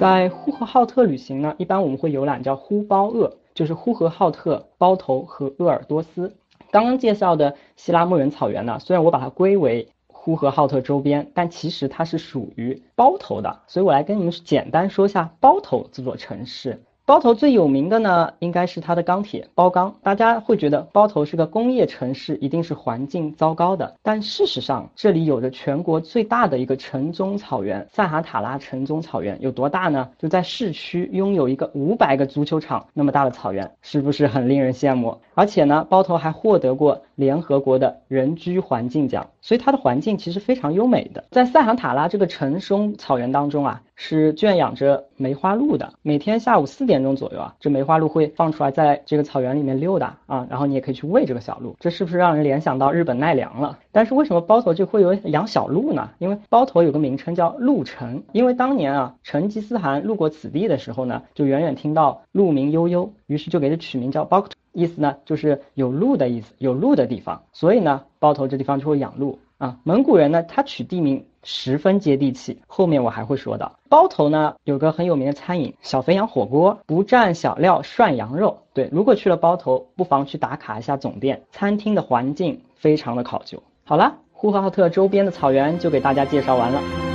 在呼和浩特旅行呢，一般我们会游览叫呼包鄂，就是呼和浩特、包头和鄂尔多斯。刚刚介绍的希拉木仁草原呢，虽然我把它归为呼和浩特周边，但其实它是属于包头的，所以我来跟你们简单说一下包头这座城市。包头最有名的呢，应该是它的钢铁包钢。大家会觉得包头是个工业城市，一定是环境糟糕的。但事实上，这里有着全国最大的一个城中草原——萨哈塔拉城中草原。有多大呢？就在市区拥有一个五百个足球场那么大的草原，是不是很令人羡慕？而且呢，包头还获得过联合国的人居环境奖，所以它的环境其实非常优美的。在萨哈塔拉这个城中草原当中啊。是圈养着梅花鹿的，每天下午四点钟左右啊，这梅花鹿会放出来，在这个草原里面溜达啊，然后你也可以去喂这个小鹿，这是不是让人联想到日本奈良了？但是为什么包头就会有养小鹿呢？因为包头有个名称叫鹿城，因为当年啊，成吉思汗路过此地的时候呢，就远远听到鹿鸣悠悠，于是就给它取名叫包头，意思呢就是有鹿的意思，有鹿的地方，所以呢，包头这地方就会养鹿。啊，蒙古人呢，他取地名十分接地气，后面我还会说到。包头呢有个很有名的餐饮，小肥羊火锅，不蘸小料涮羊肉。对，如果去了包头，不妨去打卡一下总店，餐厅的环境非常的考究。好了，呼和浩特周边的草原就给大家介绍完了。